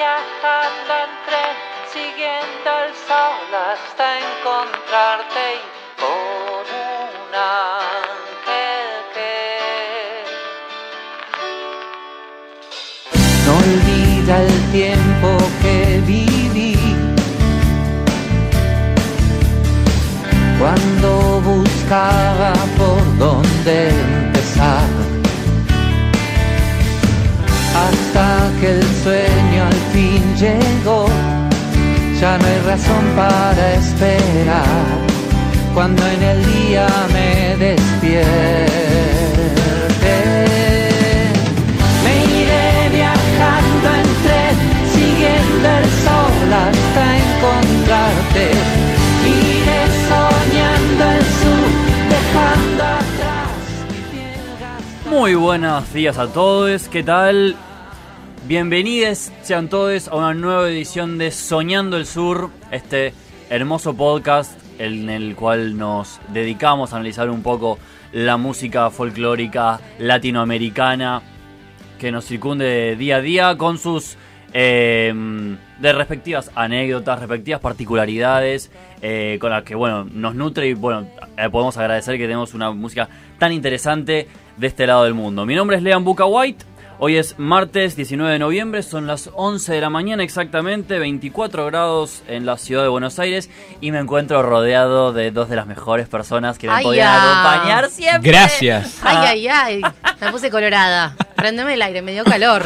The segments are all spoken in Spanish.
viajando entre siguiendo el sol hasta encontrarte y por un ángel que no olvida el tiempo que viví. Cuando buscaba por dónde empezar hasta que el sueño llegó ya no hay razón para esperar cuando en el día me despierte. Me iré viajando entre siguiendo el sol hasta encontrarte. Iré soñando el sur, dejando atrás mi piel gastada. Muy buenos días a todos, ¿qué tal? Bienvenidos sean todos a una nueva edición de Soñando el Sur, este hermoso podcast en el cual nos dedicamos a analizar un poco la música folclórica latinoamericana que nos circunde día a día con sus eh, de respectivas anécdotas, respectivas particularidades eh, con las que bueno nos nutre y bueno eh, podemos agradecer que tenemos una música tan interesante de este lado del mundo. Mi nombre es Lean Buca White. Hoy es martes 19 de noviembre, son las 11 de la mañana exactamente, 24 grados en la ciudad de Buenos Aires y me encuentro rodeado de dos de las mejores personas que me Ay, podían ya. acompañar siempre. Gracias. Ay, ay, ay. Me puse colorada. Prendeme el aire, me dio calor.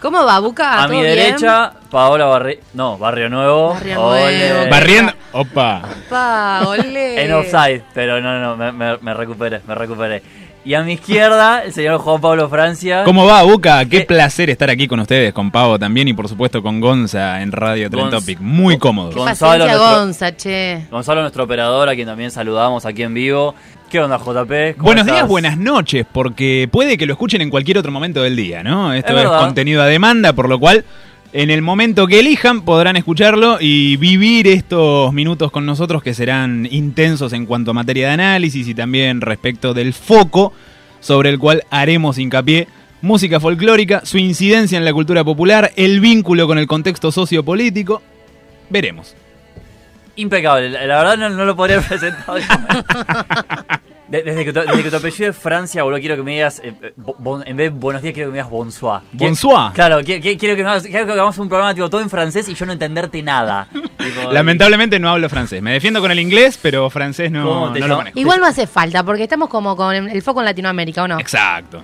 ¿Cómo va, Buca? A mi derecha, Paola Barri... No, Barrio Nuevo. Barrio Ole. Nuevo. Barriendo. Opa. Pa, olé. En offside, pero no, no, me, me, me recuperé, me recuperé. Y a mi izquierda, el señor Juan Pablo Francia. ¿Cómo va, Buca? Qué Eh. placer estar aquí con ustedes, con Pavo también y por supuesto con Gonza en Radio Tren Topic. Muy cómodo. Qué Gonzalo, nuestro- Gonza, che. Gonzalo, nuestro operador, a quien también saludamos aquí en vivo. ¿Qué onda, JP? ¿Cómo Buenos estás? días, buenas noches, porque puede que lo escuchen en cualquier otro momento del día, ¿no? Esto Es contenido a demanda, por lo cual en el momento que elijan podrán escucharlo y vivir estos minutos con nosotros que serán intensos en cuanto a materia de análisis y también respecto del foco sobre el cual haremos hincapié. Música folclórica, su incidencia en la cultura popular, el vínculo con el contexto sociopolítico. Veremos. Impecable, la verdad no, no lo podría haber presentado. De- Desde que, tu, desde que tu apellido es Francia, boludo, quiero que me digas, eh, eh, bon- en vez de buenos días, quiero que me digas bonsoir. Bonsoir. Claro, qui- qui- quiero que, me hagas- quiero que hagamos un programa tipo, todo en francés y yo no entenderte nada. Tipo, Lamentablemente no hablo francés. Me defiendo con el inglés, pero francés ¿Cómo no, no lo manejo. Igual no hace falta, porque estamos como con el foco en Latinoamérica, ¿o no? Exacto.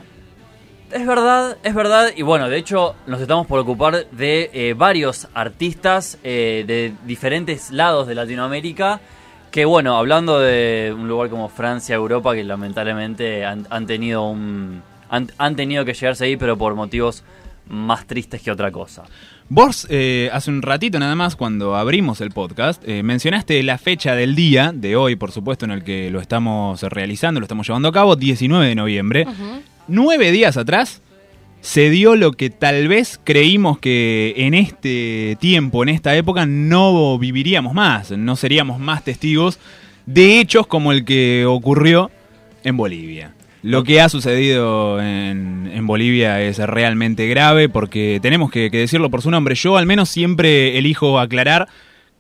Es verdad, es verdad. Y bueno, de hecho, nos estamos por ocupar de eh, varios artistas eh, de diferentes lados de Latinoamérica. Que bueno, hablando de un lugar como Francia, Europa, que lamentablemente han, han tenido un. Han, han tenido que llegarse ahí, pero por motivos más tristes que otra cosa. Vos, eh, hace un ratito nada más, cuando abrimos el podcast, eh, mencionaste la fecha del día, de hoy, por supuesto, en el que lo estamos realizando, lo estamos llevando a cabo, 19 de noviembre. Nueve días atrás se dio lo que tal vez creímos que en este tiempo, en esta época, no viviríamos más, no seríamos más testigos de hechos como el que ocurrió en Bolivia. Lo que ha sucedido en, en Bolivia es realmente grave porque tenemos que, que decirlo por su nombre. Yo al menos siempre elijo aclarar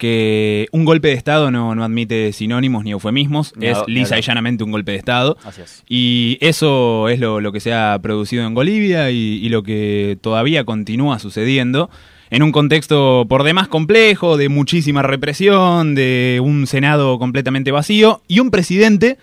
que un golpe de Estado no, no admite sinónimos ni eufemismos, es lisa y llanamente un golpe de Estado. Así es. Y eso es lo, lo que se ha producido en Bolivia y, y lo que todavía continúa sucediendo en un contexto por demás complejo, de muchísima represión, de un Senado completamente vacío y un presidente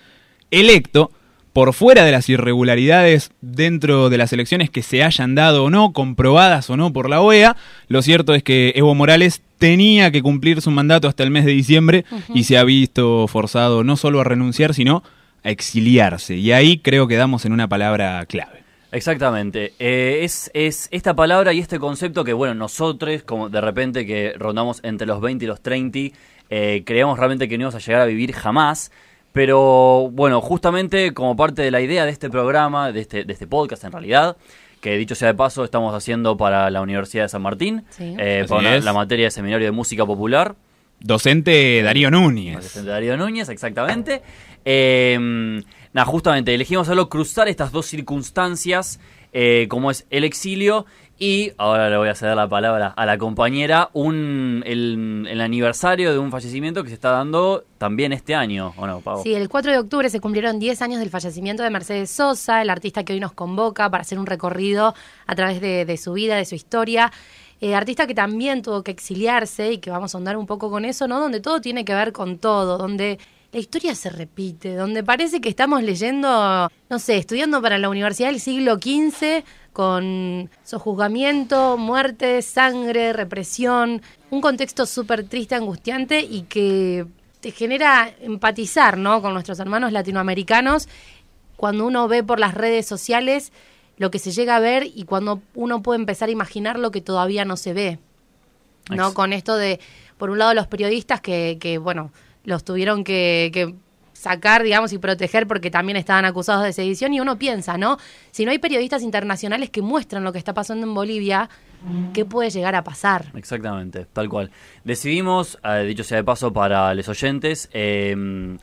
electo por fuera de las irregularidades dentro de las elecciones que se hayan dado o no, comprobadas o no por la OEA, lo cierto es que Evo Morales tenía que cumplir su mandato hasta el mes de diciembre y se ha visto forzado no solo a renunciar, sino a exiliarse. Y ahí creo que damos en una palabra clave. Exactamente. Eh, es, es esta palabra y este concepto que, bueno, nosotros, como de repente que rondamos entre los 20 y los 30, eh, creíamos realmente que no íbamos a llegar a vivir jamás. Pero bueno, justamente como parte de la idea de este programa, de este, de este podcast en realidad, que dicho sea de paso, estamos haciendo para la Universidad de San Martín, Sí. eh, para una- la materia de Seminario de Música Popular. Docente Darío Núñez. Asistente Darío Núñez, exactamente. Eh, nada, justamente elegimos hacerlo cruzar estas dos circunstancias, eh, como es el exilio Y ahora le voy a ceder la palabra a la compañera, un, el, el aniversario de un fallecimiento que se está dando también este año, ¿o no, Pau? Sí, el 4 de octubre se cumplieron 10 años del fallecimiento de Mercedes Sosa, el artista que hoy nos convoca para hacer un recorrido a través de, de su vida, de su historia. Eh, artista que también tuvo que exiliarse y que vamos a andar un poco con eso, ¿no? Donde todo tiene que ver con todo, donde la historia se repite, donde parece que estamos leyendo, no sé, estudiando para la Universidad del siglo XV con sojuzgamiento, muerte, sangre, represión, un contexto súper triste, angustiante y que te genera empatizar, ¿no? Con nuestros hermanos latinoamericanos cuando uno ve por las redes sociales lo que se llega a ver y cuando uno puede empezar a imaginar lo que todavía no se ve. ¿No? Con esto de, por un lado, los periodistas que, que bueno, los tuvieron que, que sacar, digamos, y proteger porque también estaban acusados de sedición y uno piensa, ¿no? Si no hay periodistas internacionales que muestran lo que está pasando en Bolivia, ¿qué puede llegar a pasar? Exactamente, tal cual. Decidimos, eh, dicho sea de paso para los oyentes, eh,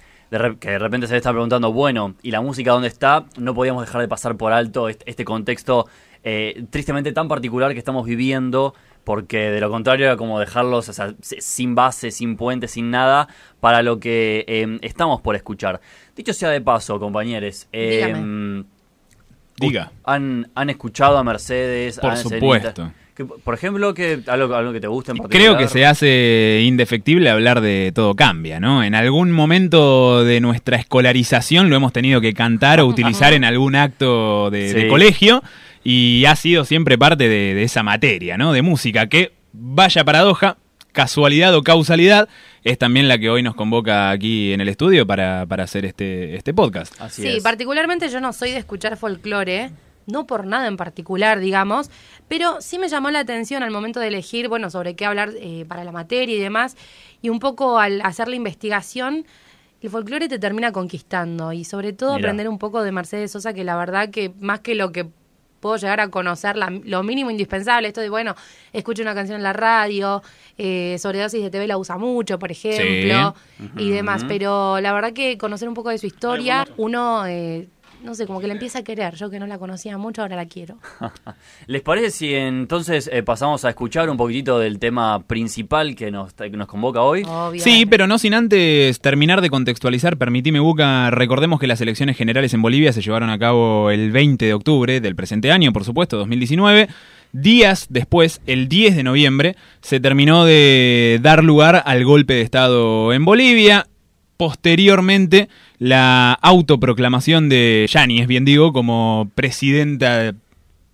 que de repente se le está preguntando, bueno, ¿y la música dónde está? No podíamos dejar de pasar por alto este, este contexto eh, tristemente tan particular que estamos viviendo, porque de lo contrario era como dejarlos o sea, si- sin base, sin puente, sin nada, para lo que eh, estamos por escuchar. Dicho sea de paso, compañeros, eh. Diga. ¿han, ¿han escuchado a Mercedes? Por ¿Han- supuesto. que, por ejemplo, que algo, algo que te guste en particular. Creo que se hace indefectible hablar de todo cambia, ¿no? En algún momento de nuestra escolarización lo hemos tenido que cantar o utilizar en algún acto de, de colegio y ha sido siempre parte de, de esa materia, ¿no? De música, que vaya paradoja, casualidad o causalidad, es también la que hoy nos convoca aquí en el estudio para, para hacer este, este podcast. Así sí, es. particularmente yo no soy de escuchar folclore, no por nada en particular, digamos, pero sí me llamó la atención al momento de elegir, bueno, sobre qué hablar eh, para la materia y demás, y un poco al hacer la investigación, el folclore te termina conquistando, y sobre todo Mirá. aprender un poco de Mercedes Sosa, que la verdad que más que lo que puedo llegar a conocer, la- lo mínimo indispensable, esto de, bueno, escucho una canción en la radio, eh, sobredosis de TV la usa mucho, por ejemplo, y demás, pero la verdad que conocer un poco de su historia, uno, eh, no sé, como que la empieza a querer, yo que no la conocía mucho, ahora la quiero. ¿Les parece si entonces eh, pasamos a escuchar un poquitito del tema principal que nos, que nos convoca hoy? Obviamente. Sí, pero no sin antes terminar de contextualizar, permitime Buca, recordemos que las elecciones generales en Bolivia se llevaron a cabo el 20 de octubre del presente año, por supuesto, 2019. Días después, el 10 de noviembre, se terminó de dar lugar al golpe de Estado en Bolivia. Posteriormente, la autoproclamación de Yáñez, bien digo, como presidenta,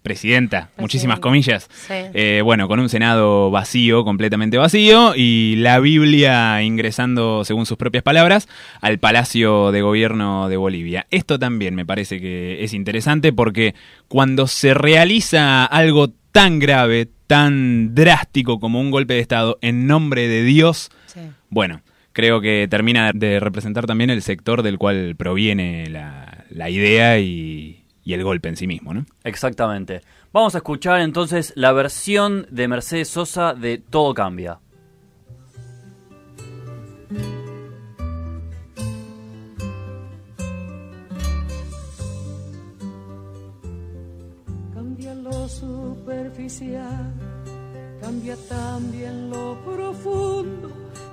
presidenta, muchísimas comillas, Sí. eh, bueno, con un Senado vacío, completamente vacío, y la Biblia ingresando, según sus propias palabras, al Palacio de Gobierno de Bolivia. Esto también me parece que es interesante porque cuando se realiza algo tan grave, tan drástico como un golpe de Estado en nombre de Dios, Sí. bueno, creo que termina de representar también el sector del cual proviene la, la idea y, y el golpe en sí mismo, ¿no? Exactamente. Vamos a escuchar entonces la versión de Mercedes Sosa de Todo Cambia. Cambia lo superficial, cambia también lo profundo,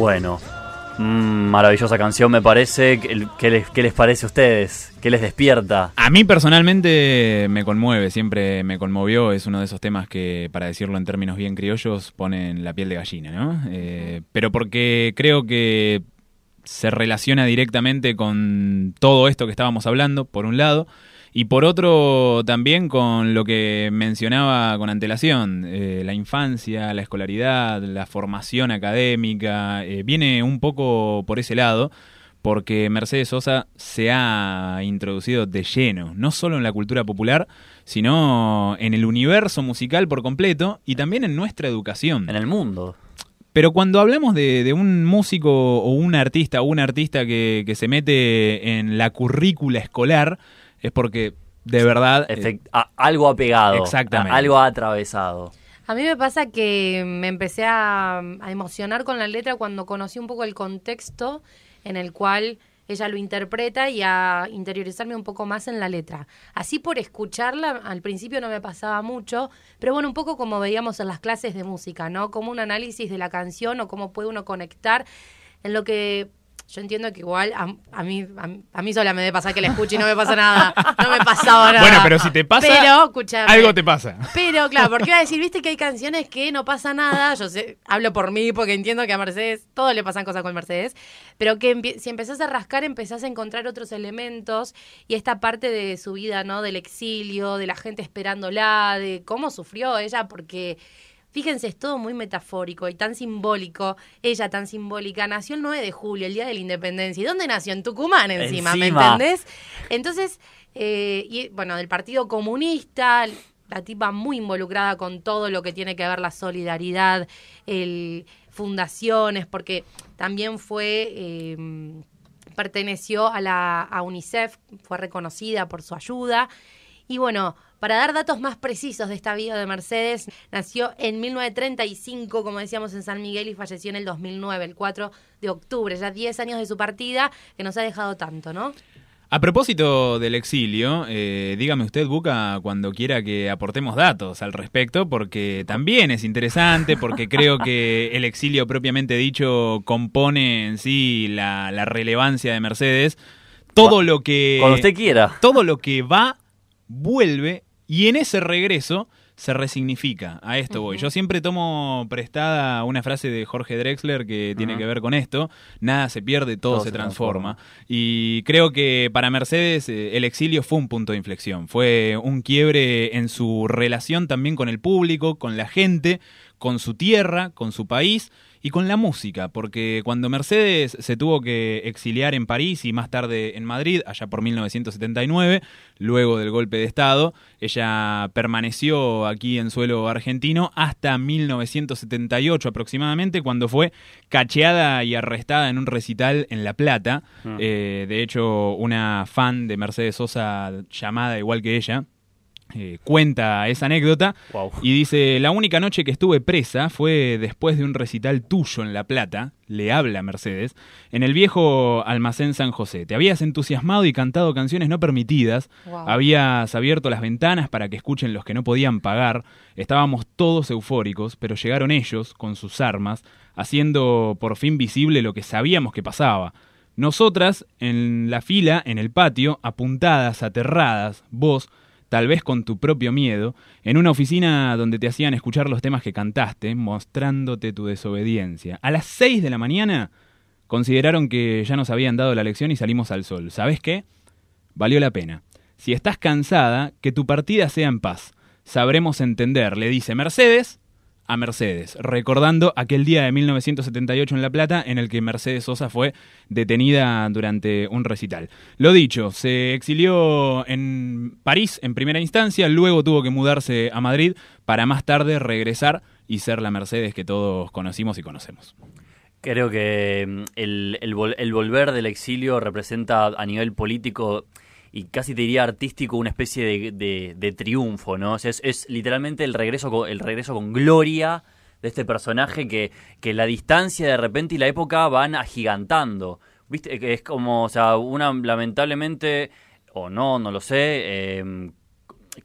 Bueno, mm, maravillosa canción me parece. ¿Qué, qué les, qué les parece a ustedes? ¿Qué les despierta? A mí personalmente me conmueve, siempre me conmovió, es uno de esos temas que, para decirlo en términos bien criollos, ponen la piel de gallina, ¿no? Eh, pero porque creo que se relaciona directamente con todo esto que estábamos hablando, por un lado, y por otro también con lo que mencionaba con antelación, eh, la infancia, la escolaridad, la formación académica, eh, viene un poco por ese lado porque Mercedes Sosa se ha introducido de lleno, no solo en la cultura popular, sino en el universo musical por completo y también en nuestra educación. En el mundo. Pero cuando hablamos de, de un músico o un artista o un artista que, que se mete en la currícula escolar, es porque de verdad... eh, a- algo ha pegado. Exactamente. a- algo ha atravesado. A mí me pasa que me empecé a, a emocionar con la letra cuando conocí un poco el contexto en el cual ella lo interpreta y a interiorizarme un poco más en la letra. Así por escucharla, al principio no me pasaba mucho, pero bueno, un poco como veíamos en las clases de música, ¿no? Como un análisis de la canción o cómo puede uno conectar en lo que yo entiendo que igual a, a mí a, a mí sola me debe pasar que la escucho y no me pasa nada. No me pasaba nada. Bueno, pero si te pasa, Pero, algo te pasa. Pero claro, porque iba a decir, viste que hay canciones que no pasa nada. Yo sé, hablo por mí porque entiendo que a Mercedes todo le pasan cosas con Mercedes, pero que si empezás a rascar empezás a encontrar otros elementos y esta parte de su vida, ¿no? Del exilio, de la gente esperándola, de cómo sufrió ella, porque fíjense, es todo muy metafórico y tan simbólico. Ella tan simbólica nació el 9 de julio, el día de la independencia. ¿Y dónde nació? En Tucumán encima, ¿me entendés? Entonces, eh, y, bueno, del Partido Comunista, la tipa muy involucrada con todo lo que tiene que ver la solidaridad, el fundaciones, porque también fue, eh, perteneció a la a UNICEF, fue reconocida por su ayuda. Y bueno, para dar datos más precisos de esta vida de Mercedes, nació en 1935, como decíamos, en San Miguel y falleció en el 2009, el 4 de octubre, ya 10 años de su partida, que nos ha dejado tanto, ¿no? A propósito del exilio, eh, dígame usted, Buca, cuando quiera que aportemos datos al respecto, porque también es interesante, porque creo que el exilio propiamente dicho compone en sí la, la relevancia de Mercedes. Todo lo que... Cuando usted quiera. Todo lo que va, vuelve, y en ese regreso se resignifica. A esto voy. Yo siempre tomo prestada una frase de Jorge Drexler que tiene que ver con esto. Nada se pierde, todo, se, transforma. Y creo que para Mercedes eh, el exilio fue un punto de inflexión. Fue un quiebre en su relación también con el público, con la gente, con su tierra, con su país y con la música, porque cuando Mercedes se tuvo que exiliar en París y más tarde en Madrid, allá por 1979, luego del golpe de Estado, ella permaneció aquí en suelo argentino hasta 1978 aproximadamente, cuando fue cacheada y arrestada en un recital en La Plata. Mm. Eh, de hecho, una fan de Mercedes Sosa llamada igual que ella, eh, cuenta esa anécdota Wow. y dice, la única noche que estuve presa fue después de un recital tuyo en La Plata, le habla Mercedes, en el viejo almacén San José. Te habías entusiasmado y cantado canciones no permitidas, Wow. habías abierto las ventanas para que escuchen los que no podían pagar, estábamos todos eufóricos, pero llegaron ellos con sus armas, haciendo por fin visible lo que sabíamos que pasaba. Nosotras, en la fila, en el patio, apuntadas, aterradas, vos, tal vez con tu propio miedo, en una oficina donde te hacían escuchar los temas que cantaste, mostrándote tu desobediencia. A las 6 de la mañana consideraron que ya nos habían dado la lección y salimos al sol. ¿Sabes qué? Valió la pena. Si estás cansada, que tu partida sea en paz. Sabremos entender, le dice Mercedes a Mercedes, recordando aquel día de 1978 en La Plata en el que Mercedes Sosa fue detenida durante un recital. Lo dicho, se exilió en París en primera instancia, luego tuvo que mudarse a Madrid para más tarde regresar y ser la Mercedes que todos conocimos y conocemos. Creo que mm, el, el el volver del exilio representa a nivel político y casi te diría artístico una especie de, de- de triunfo, ¿no? O sea, es, es literalmente el regreso, con, el regreso con gloria de este personaje que, que la distancia de repente y la época van agigantando. ¿Viste? Es como, o sea, una lamentablemente, o no, no lo sé, eh,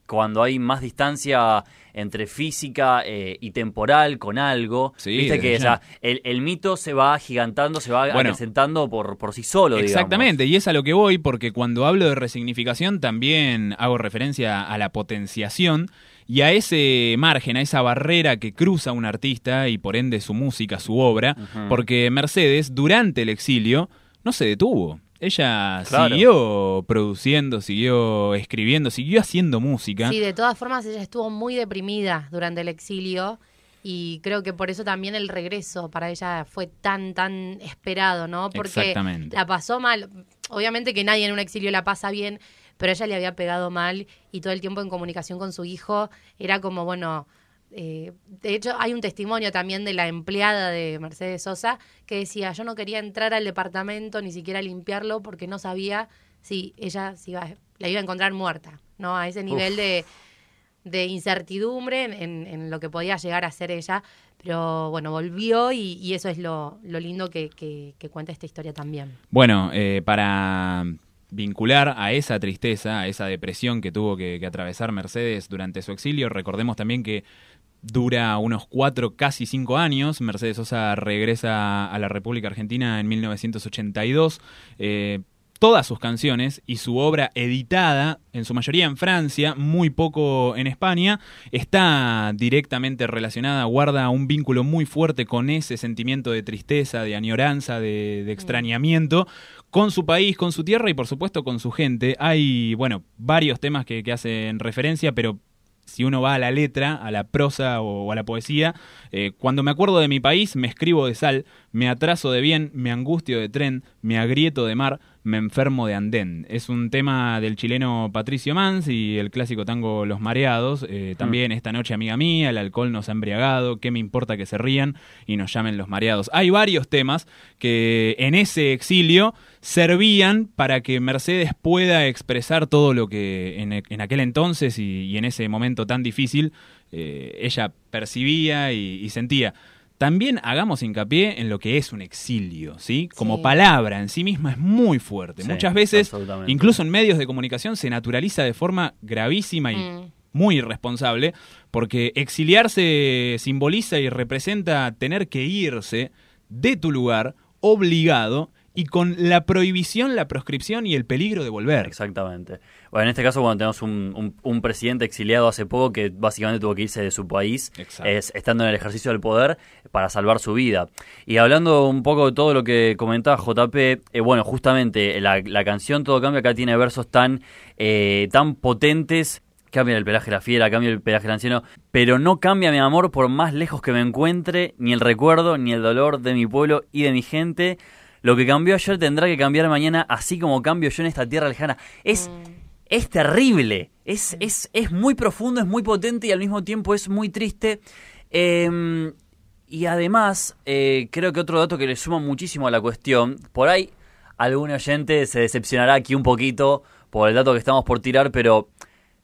cuando hay más distancia entre física eh, y temporal con algo, Sí, viste que o ya. sea, el, el mito se va agigantando, se va Bueno. acrecentando por, por sí solo, digamos. Exactamente, y es a lo que voy, porque cuando hablo de resignificación también hago referencia a la potenciación y a ese margen, a esa barrera que cruza un artista y por ende su música, su obra, porque Mercedes durante el exilio no se detuvo. Ella Claro. siguió produciendo, siguió escribiendo, siguió haciendo música. Sí, de todas formas ella estuvo muy deprimida durante el exilio y creo que por eso también el regreso para ella fue tan, tan esperado, ¿no? Porque Exactamente. la pasó mal. Obviamente que nadie en un exilio la pasa bien, pero ella le había pegado mal y todo el tiempo en comunicación con su hijo era como, bueno, eh, de hecho hay un testimonio también de la empleada de Mercedes Sosa que decía, yo no quería entrar al departamento ni siquiera limpiarlo porque no sabía si ella se iba, la iba a encontrar muerta, ¿no? A ese nivel de, de incertidumbre en, en- en lo que podía llegar a ser ella. Pero bueno, volvió y, y eso es lo, lo lindo que, que- que cuenta esta historia también. Bueno, eh, para vincular a esa tristeza, a esa depresión que tuvo que, que atravesar Mercedes durante su exilio, recordemos también que dura unos cuatro, casi cinco años. Mercedes Sosa regresa a la República Argentina en 1982. Eh, todas sus canciones y su obra editada, en su mayoría en Francia, muy poco en España, está directamente relacionada, guarda un vínculo muy fuerte con ese sentimiento de tristeza, de añoranza, de, de extrañamiento, con su país, con su tierra y por supuesto con su gente. Hay, bueno, varios temas que, que hacen referencia, pero si uno va a la letra, a la prosa o, a la poesía, eh, cuando me acuerdo de mi país, me escribo de sal, me atraso de bien, me angustio de tren, me agrieto de mar, me enfermo de andén. Es un tema del chileno Patricio Mans y el clásico tango Los Mareados. Eh, también esta noche, amiga mía, el alcohol nos ha embriagado, qué me importa que se rían y nos llamen los mareados. Hay varios temas que en ese exilio servían para que Mercedes pueda expresar todo lo que en, en aquel entonces y, y en ese momento tan difícil eh, ella percibía y, y sentía. También hagamos hincapié en lo que es un exilio, ¿sí? Como Sí. palabra en sí misma es muy fuerte. Sí, Muchas veces, incluso en medios de comunicación, se naturaliza de forma gravísima y Mm. muy irresponsable, porque exiliarse simboliza y representa tener que irse de tu lugar obligado y con la prohibición, la proscripción y el peligro de volver. Exactamente. Bueno, en este caso, cuando tenemos un, un- un presidente exiliado hace poco que básicamente tuvo que irse de su país, es, estando en el ejercicio del poder, para salvar su vida. Y hablando un poco de todo lo que comentaba JP, eh, bueno, justamente la, la canción Todo Cambia acá tiene versos tan, eh, tan potentes. Cambia el pelaje de la fiera, cambia el pelaje del anciano, pero no cambia mi amor por más lejos que me encuentre, ni el recuerdo, ni el dolor de mi pueblo y de mi gente. Lo que cambió ayer tendrá que cambiar mañana, así como cambio yo en esta tierra lejana. Es, es terrible, es, es, es muy profundo, es muy potente y al mismo tiempo es muy triste. Eh, y además, eh, creo que otro dato que le suma muchísimo a la cuestión, por ahí algún oyente se decepcionará aquí un poquito por el dato que estamos por tirar, pero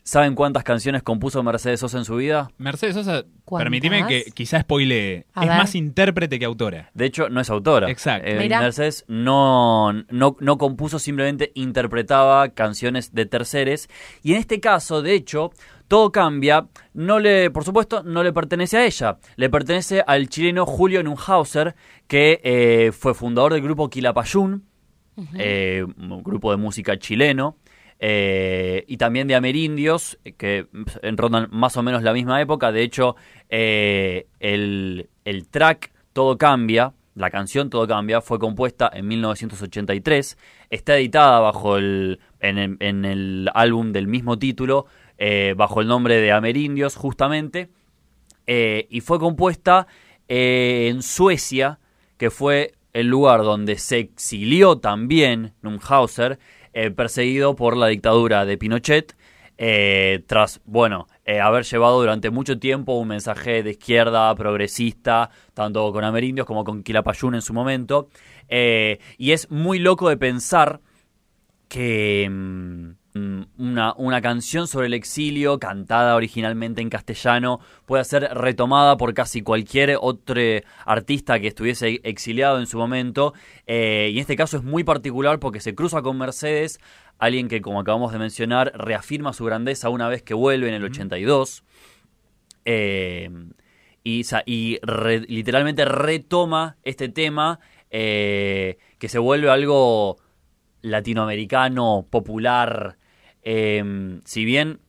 ¿saben cuántas canciones compuso Mercedes Sosa en su vida? Mercedes Sosa, ¿Cuántas? permitime que quizás spoile, A es ver. más intérprete que autora. De hecho, no es autora. Exacto. Eh. Mercedes no, no, no compuso, simplemente interpretaba canciones de terceres. Y en este caso, de hecho, todo cambia. No le, por supuesto, no le pertenece a ella. Le pertenece al chileno Julio Nunhauser, que eh, fue fundador del grupo Quilapayún, eh, un grupo de música chileno. Eh, y también de Amerindios, que rondan más o menos la misma época. De hecho, eh, el, el track Todo Cambia, la canción Todo Cambia, fue compuesta en 1983. Está editada bajo el, en, el, álbum del mismo título, eh, bajo el nombre de Amerindios, justamente. Y fue compuesta en Suecia, que fue el lugar donde se exilió también Numhauser, eh, perseguido por la dictadura de Pinochet, eh, tras, bueno, eh, haber llevado durante mucho tiempo un mensaje de izquierda progresista, tanto con Amerindios como con Quilapayún en su momento. Y es muy loco de pensar que mm, una, una canción sobre el exilio, cantada originalmente en castellano, pueda ser retomada por casi cualquier otro artista que estuviese exiliado en su momento. Eh, y en este caso es muy particular porque se cruza con Mercedes, alguien que, como acabamos de mencionar, reafirma su grandeza una vez que vuelve en el 82. Eh, y, y re- literalmente retoma este tema eh, que se vuelve algo latinoamericano, popular. Eh, si bien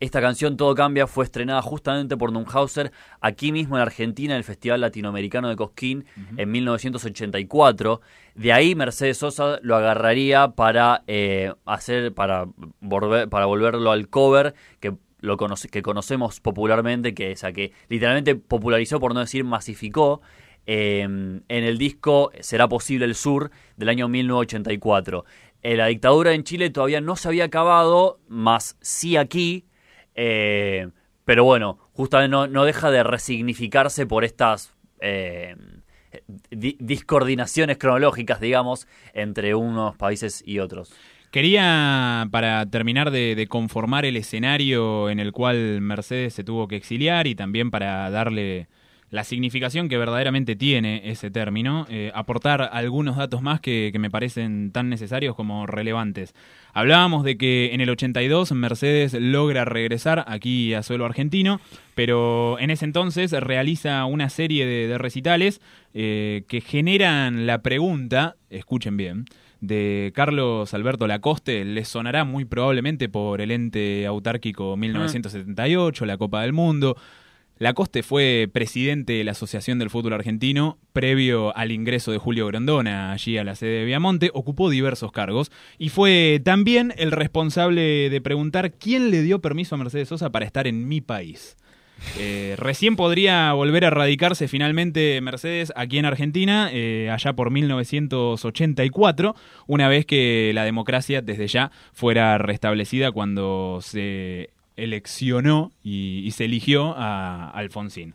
esta canción Todo Cambia fue estrenada justamente por Dunhauser aquí mismo en Argentina en el Festival Latinoamericano de Cosquín en 1984. De ahí Mercedes Sosa lo agarraría para eh, hacer, para volver, para volverlo al cover que lo conoce- que conocemos popularmente, que es a que literalmente popularizó, por no decir masificó, eh, en el disco Será Posible el Sur del año 1984. Eh, la dictadura en Chile todavía no se había acabado, más sí aquí, eh, pero bueno, justamente no, deja de resignificarse por estas eh, di- discoordinaciones cronológicas, digamos, entre unos países y otros. Quería, para terminar de conformar el escenario en el cual Mercedes se tuvo que exiliar y también para darle la significación que verdaderamente tiene ese término, eh, aportar algunos datos más que, que me parecen tan necesarios como relevantes. Hablábamos de que en el 82 Mercedes logra regresar aquí a suelo argentino, pero en ese entonces realiza una serie de, de recitales eh, que generan la pregunta, escuchen bien, de Carlos Alberto Lacoste, les sonará muy probablemente por el ente autárquico 1978, la Copa del Mundo. Lacoste fue presidente de la Asociación del Fútbol Argentino previo al ingreso de Julio Grondona allí a la sede de Viamonte, ocupó diversos cargos y fue también el responsable de preguntar quién le dio permiso a Mercedes Sosa para estar en mi país. Eh, recién podría volver a radicarse finalmente Mercedes aquí en Argentina, eh, allá por 1984, una vez que la democracia desde ya fuera restablecida cuando se eleccionó y, se eligió a Alfonsín.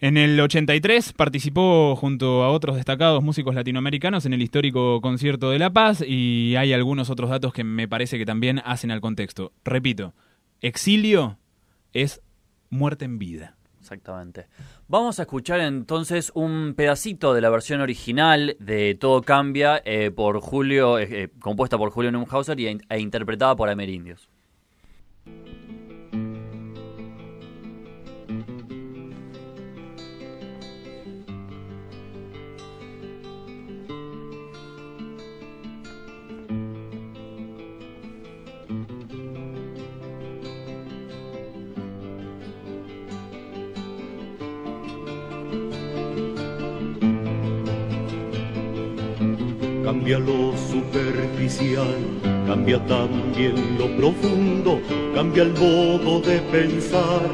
En el 83 participó junto a otros destacados músicos latinoamericanos en el histórico Concierto de La Paz y hay algunos otros datos que me parece que también hacen al contexto. Repito, exilio es muerte en vida. Exactamente. Vamos a escuchar entonces un pedacito de la versión original de Todo Cambia eh, por Julio, eh, eh, compuesta por Julio Neumhauser y, e interpretada por Amerindios. Cambia lo superficial, cambia también lo profundo, cambia el modo de pensar,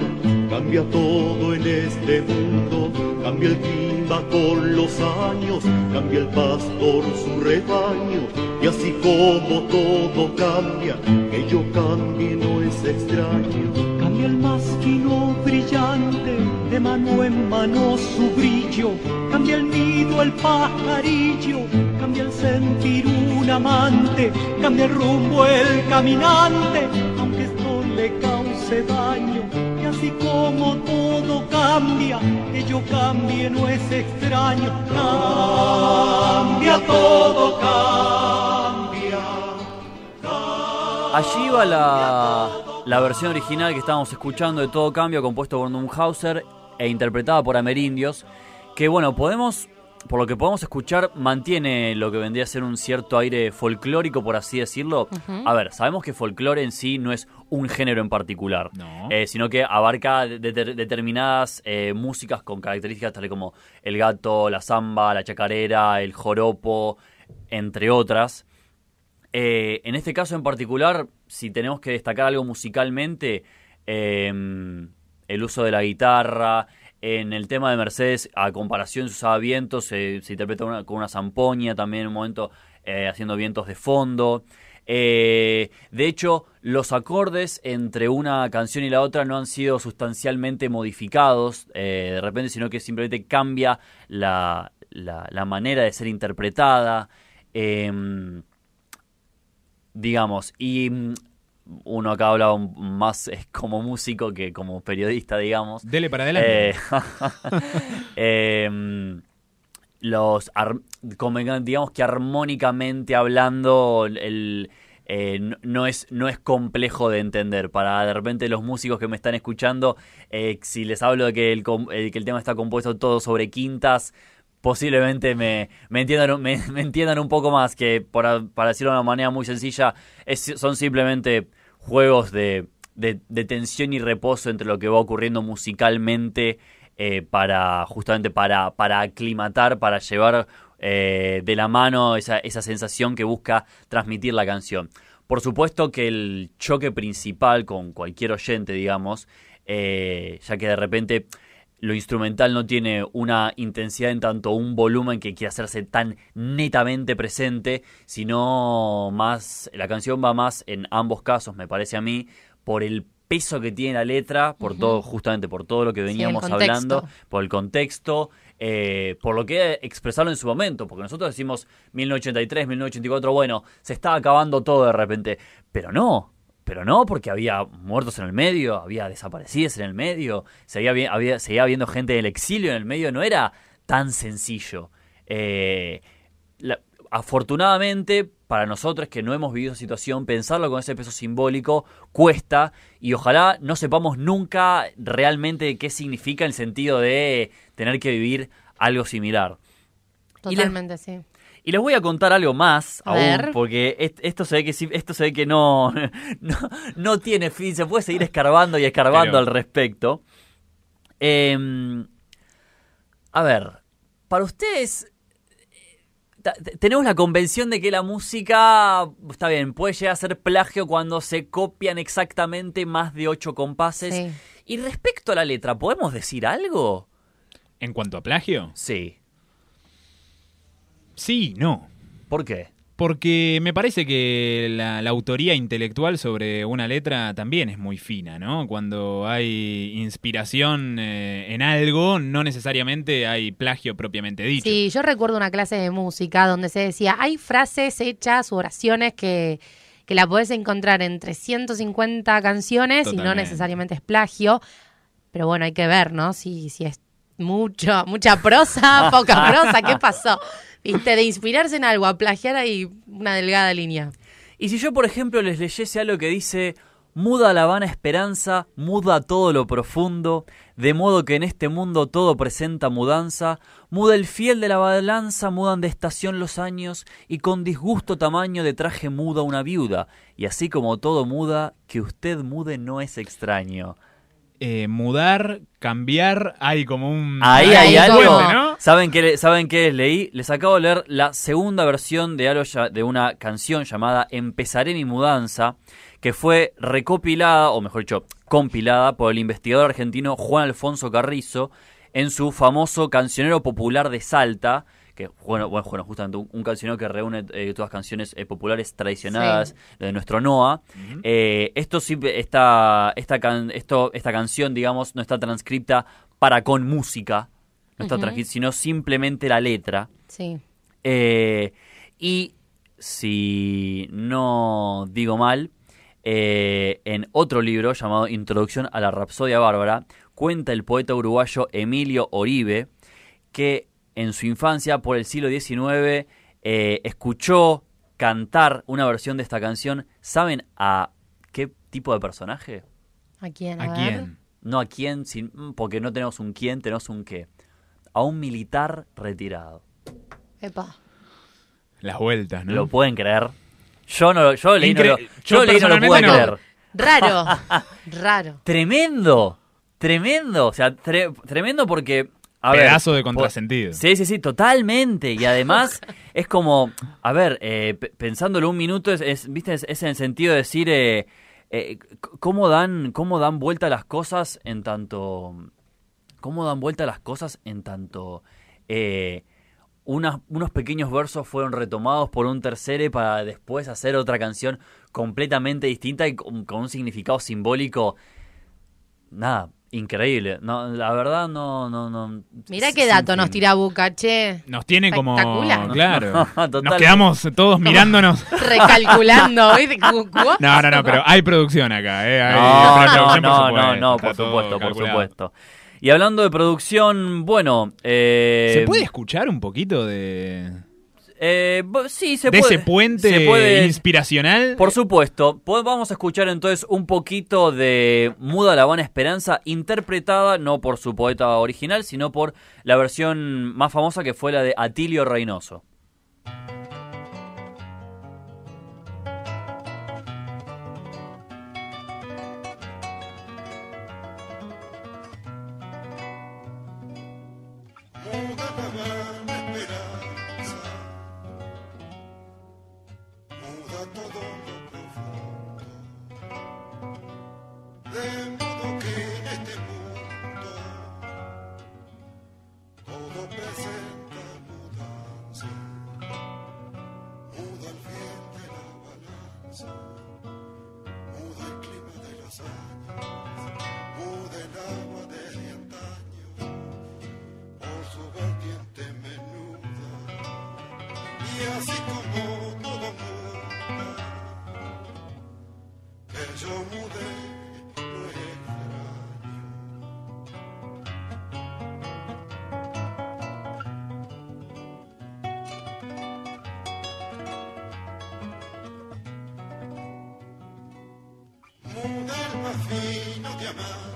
cambia todo en este mundo, cambia el clima con los años, cambia el pastor su rebaño, y así como todo cambia, que yo cambie no es extraño. Cambia el más fino brillante, de mano en mano su brillo, cambia el nido el pajarillo, cambia el sentir un amante, cambia el rumbo el caminante, aunque esto le cause daño. Y así como todo cambia, que yo cambie no es extraño. Cambia todo, cambia. Allí va la, la versión original que estábamos escuchando de Todo Cambio, compuesto por Numhauser e interpretada por Amerindios, que bueno, podemos, por lo que podemos escuchar, mantiene lo que vendría a ser un cierto aire folclórico, por así decirlo. A ver, sabemos que folclore en sí no es un género en particular, No. eh, sino que abarca de- de- determinadas eh, músicas con características tales como el gato, la samba, la chacarera, el joropo, entre otras. Eh, en este caso en particular, si tenemos que destacar algo musicalmente, eh, el uso de la guitarra, en el tema de Mercedes, a comparación se usaba vientos, se, interpreta con una zampoña también en un momento eh, haciendo vientos de fondo. Eh, de hecho, los acordes entre una canción y la otra no han sido sustancialmente modificados eh, de repente, sino que simplemente cambia la, la- la manera de ser interpretada. Em, digamos, y uno acá habla más eh, como músico que como periodista, digamos. Dele para adelante. Eh, em, los ar- digamos que armónicamente hablando el eh, no, no es no es complejo de entender para de repente los músicos que me están escuchando eh, si les hablo de que el, eh, que el tema está compuesto todo sobre quintas posiblemente me, me entiendan me, entiendan un poco más que para, para decirlo de una manera muy sencilla son simplemente juegos de, de, de tensión y reposo entre lo que va ocurriendo musicalmente eh, para justamente para, para aclimatar, para llevar eh, de la mano esa, esa sensación que busca transmitir la canción. Por supuesto que el choque principal con cualquier oyente, digamos, eh, ya que de repente lo instrumental no tiene una intensidad en tanto un volumen que quiere hacerse tan netamente presente, sino más, la canción va más en ambos casos, me parece a mí, por el peso que tiene la letra, por todo, justamente por todo lo que veníamos hablando, por el contexto, eh, por lo que expresarlo en su momento, porque nosotros decimos 1983, 1984, bueno, se está acabando todo de repente, pero no, pero no, porque había muertos en el medio, había desaparecidos en el medio, seguía, había, seguía habiendo gente del exilio en el medio, no era tan sencillo. Eh, afortunadamente, para nosotros que no hemos vivido esa situación, pensarlo con ese peso simbólico cuesta y ojalá no sepamos nunca realmente qué significa el sentido de tener que vivir algo similar. Totalmente, sí. Y les voy a contar algo más A aún, ver. porque est- esto se ve que sí- esto se ve que no, no, no tiene fin, se puede seguir escarbando y escarbando Pero- al respecto. Em, a ver, para ustedes, eh, tenemos la convención de que la música, está bien, puede llegar a ser plagio cuando se copian exactamente más de ocho compases. Sí. Y respecto a la letra, ¿podemos decir algo? En cuanto a plagio, Sí. Sí, no. ¿Por qué? Porque me parece que la, la autoría intelectual sobre una letra también es muy fina, ¿no? Cuando hay inspiración eh, en algo, no necesariamente hay plagio propiamente dicho. Sí, yo recuerdo una clase de música donde se decía, hay frases hechas u oraciones que, que la podés encontrar en 350 canciones y no necesariamente es plagio. Pero bueno, hay que ver, ¿no? Si, si es mucho, mucha prosa, poca prosa, ¿qué pasó? Viste, de inspirarse en algo, a plagiar ahí una delgada línea. Y si yo, por ejemplo, les leyese algo que dice, muda la vana esperanza, muda todo lo profundo, de modo que en este mundo todo presenta mudanza, muda el fiel de la balanza, mudan de estación los años, y con disgusto tamaño de traje muda una viuda, y así como todo muda, que usted mude no es extraño. Eh, mudar, cambiar, hay como un... Ahí hay algo. puente, ¿no? ¿Saben qué, ¿Saben qué leí? Les acabo de leer la segunda versión de, algo ya- de una canción llamada Empezaré mi mudanza, que fue recopilada, o mejor dicho, compilada por el investigador argentino Juan Alfonso Carrizo en su famoso cancionero popular de Salta, que bueno, bueno, bueno, justamente un, un cancionero que reúne eh, todas las canciones eh, populares tradicionadas de nuestro NOA. Eh, esto sí, esta, esta, can- esto, esta canción, digamos, no está transcripta para con música, no está transcripta, sino simplemente la letra. Sí. Eh, y si no digo mal, eh, en otro libro llamado Introducción a la Rapsodia Bárbara, cuenta el poeta uruguayo Emilio Oribe que en su infancia, por el siglo XIX, eh, escuchó cantar una versión de esta canción. ¿Saben a qué tipo de personaje? ¿A quién? A, ¿A ver. Ah. quién? No a quién, sin- mm, porque no tenemos un quién, tenemos un qué. A un militar retirado. Epa. Las vueltas, ¿no? ¿Lo pueden creer? Yo no, lo- yo leí, no Incre- lo, yo yo leí, no lo pude no. creer. Raro. Raro. Tremendo, tremendo, o sea, tre- tremendo porque a ver, Pedazo de contrasentido. Sí, sí, sí, totalmente. Y además es como, a ver, eh, pe- pensándolo un minuto, es, es, viste, es, es en el sentido de decir eh, eh, cómo dan, cómo dan vuelta las cosas en tanto, cómo dan vuelta las cosas en tanto eh, unas- unos pequeños versos fueron retomados por un tercero para después hacer otra canción completamente distinta y con, con un significado simbólico, nada, increíble. No, la verdad no, no, no. Mirá qué dato nos tira Buca, che. Nos tiene como... Claro. Nos quedamos todos mirándonos. Recalculando, No, no, no, pero hay producción acá, ¿eh? Hay No, no, producción, no, por no, supuesto, no, por supuesto. Y hablando de producción, bueno, eh, ¿Se puede escuchar un poquito de, eh, sí, se de puede. ese puente se puede- inspiracional? Por supuesto. Vamos a escuchar entonces un poquito de Muda la Vana Esperanza, interpretada no por su poeta original, sino por la versión más famosa que fue la de Atilio Reynoso. Yo mudé es extraño. Muda el más fino diamante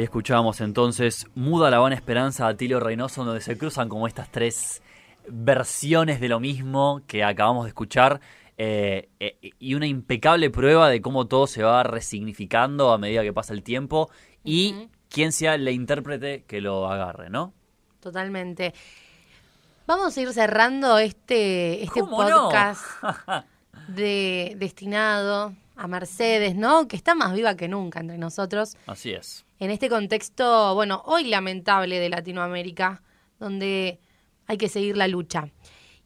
Ahí escuchábamos entonces Muda la Vana Esperanza de Atilio Reynoso, donde se cruzan como estas tres versiones de lo mismo que acabamos de escuchar. eh, eh, y una impecable prueba de cómo todo se va resignificando a medida que pasa el tiempo y Ujú. quién sea el intérprete que lo agarre, ¿no? Totalmente. Vamos a ir cerrando este, este podcast de, destinado a Mercedes, ¿no? Que está más viva que nunca entre nosotros. Así es. En este contexto, bueno, hoy lamentable de Latinoamérica, donde hay que seguir la lucha.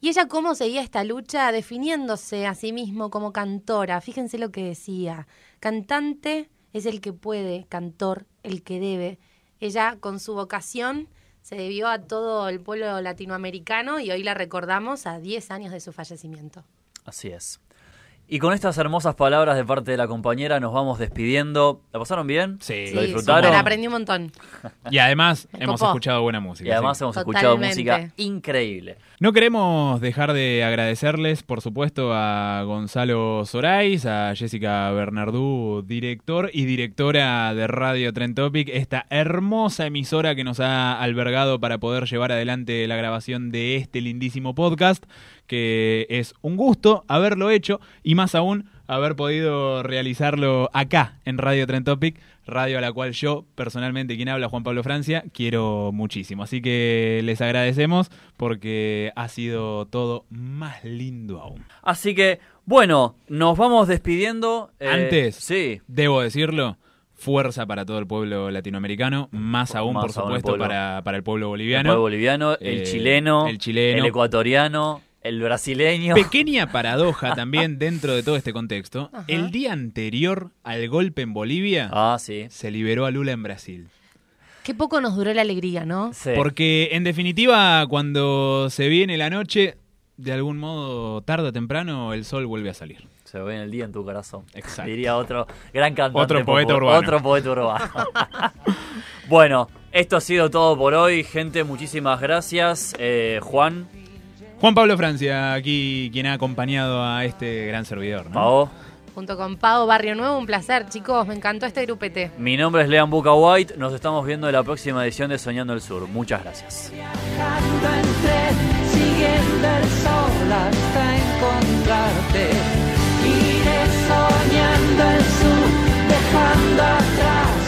Y ella cómo seguía esta lucha definiéndose a sí mismo como cantora. Fíjense lo que decía. Cantante es el que puede, cantor el que debe. Ella con su vocación se debió a todo el pueblo latinoamericano y hoy la recordamos a 10 años de su fallecimiento. Así es. Y con estas hermosas palabras de parte de la compañera nos vamos despidiendo. ¿La pasaron bien? Sí. ¿Lo disfrutaron? aprendí un montón. Y además hemos copó. escuchado buena música. Y además sí. hemos escuchado música increíble. No queremos dejar de agradecerles, por supuesto, a Gonzalo Sorais, a Jessica Bernardú, director y directora de Radio Trend Topic, esta hermosa emisora que nos ha albergado para poder llevar adelante la grabación de este lindísimo podcast, que es un gusto haberlo hecho y más aún haber podido realizarlo acá en Radio Trend Topic, radio a la cual yo personalmente, quien habla, Juan Pablo Francia, quiero muchísimo. Así que les agradecemos porque ha sido todo más lindo aún. Así que, bueno, nos vamos despidiendo. eh, Antes. Sí. Debo decirlo, fuerza para todo el pueblo latinoamericano, más aún, Más por aún supuesto, pueblo- para, para el pueblo El boliviano. pueblo boliviano, el Eh, chileno, el chileno. el ecuatoriano, el brasileño. Pequeña paradoja también dentro de todo este contexto. Ajá. El día anterior al golpe en Bolivia, Ah, sí. se liberó a Lula en Brasil. Qué poco nos duró la alegría, ¿no? Sí. Porque en definitiva, cuando se viene la noche, de algún modo, tarde o temprano, el sol vuelve a salir. Se ve en el día en tu corazón. Exacto. Diría otro gran cantante. Otro poeta urbano. Otro poeta urbano. bueno, esto ha sido todo por hoy, gente. Muchísimas gracias. Eh, Juan, Juan Pablo Francia, aquí quien ha acompañado a este gran servidor. ¿no? Pao. Junto con Pau Barrio Nuevo, un placer, chicos. Me encantó este grupete. Mi nombre es Lean Buca White. Nos estamos viendo en la próxima edición de Soñando el Sur. Muchas gracias. Siguiendo el sol hasta encontrarte, iré soñando el sur, dejando atrás.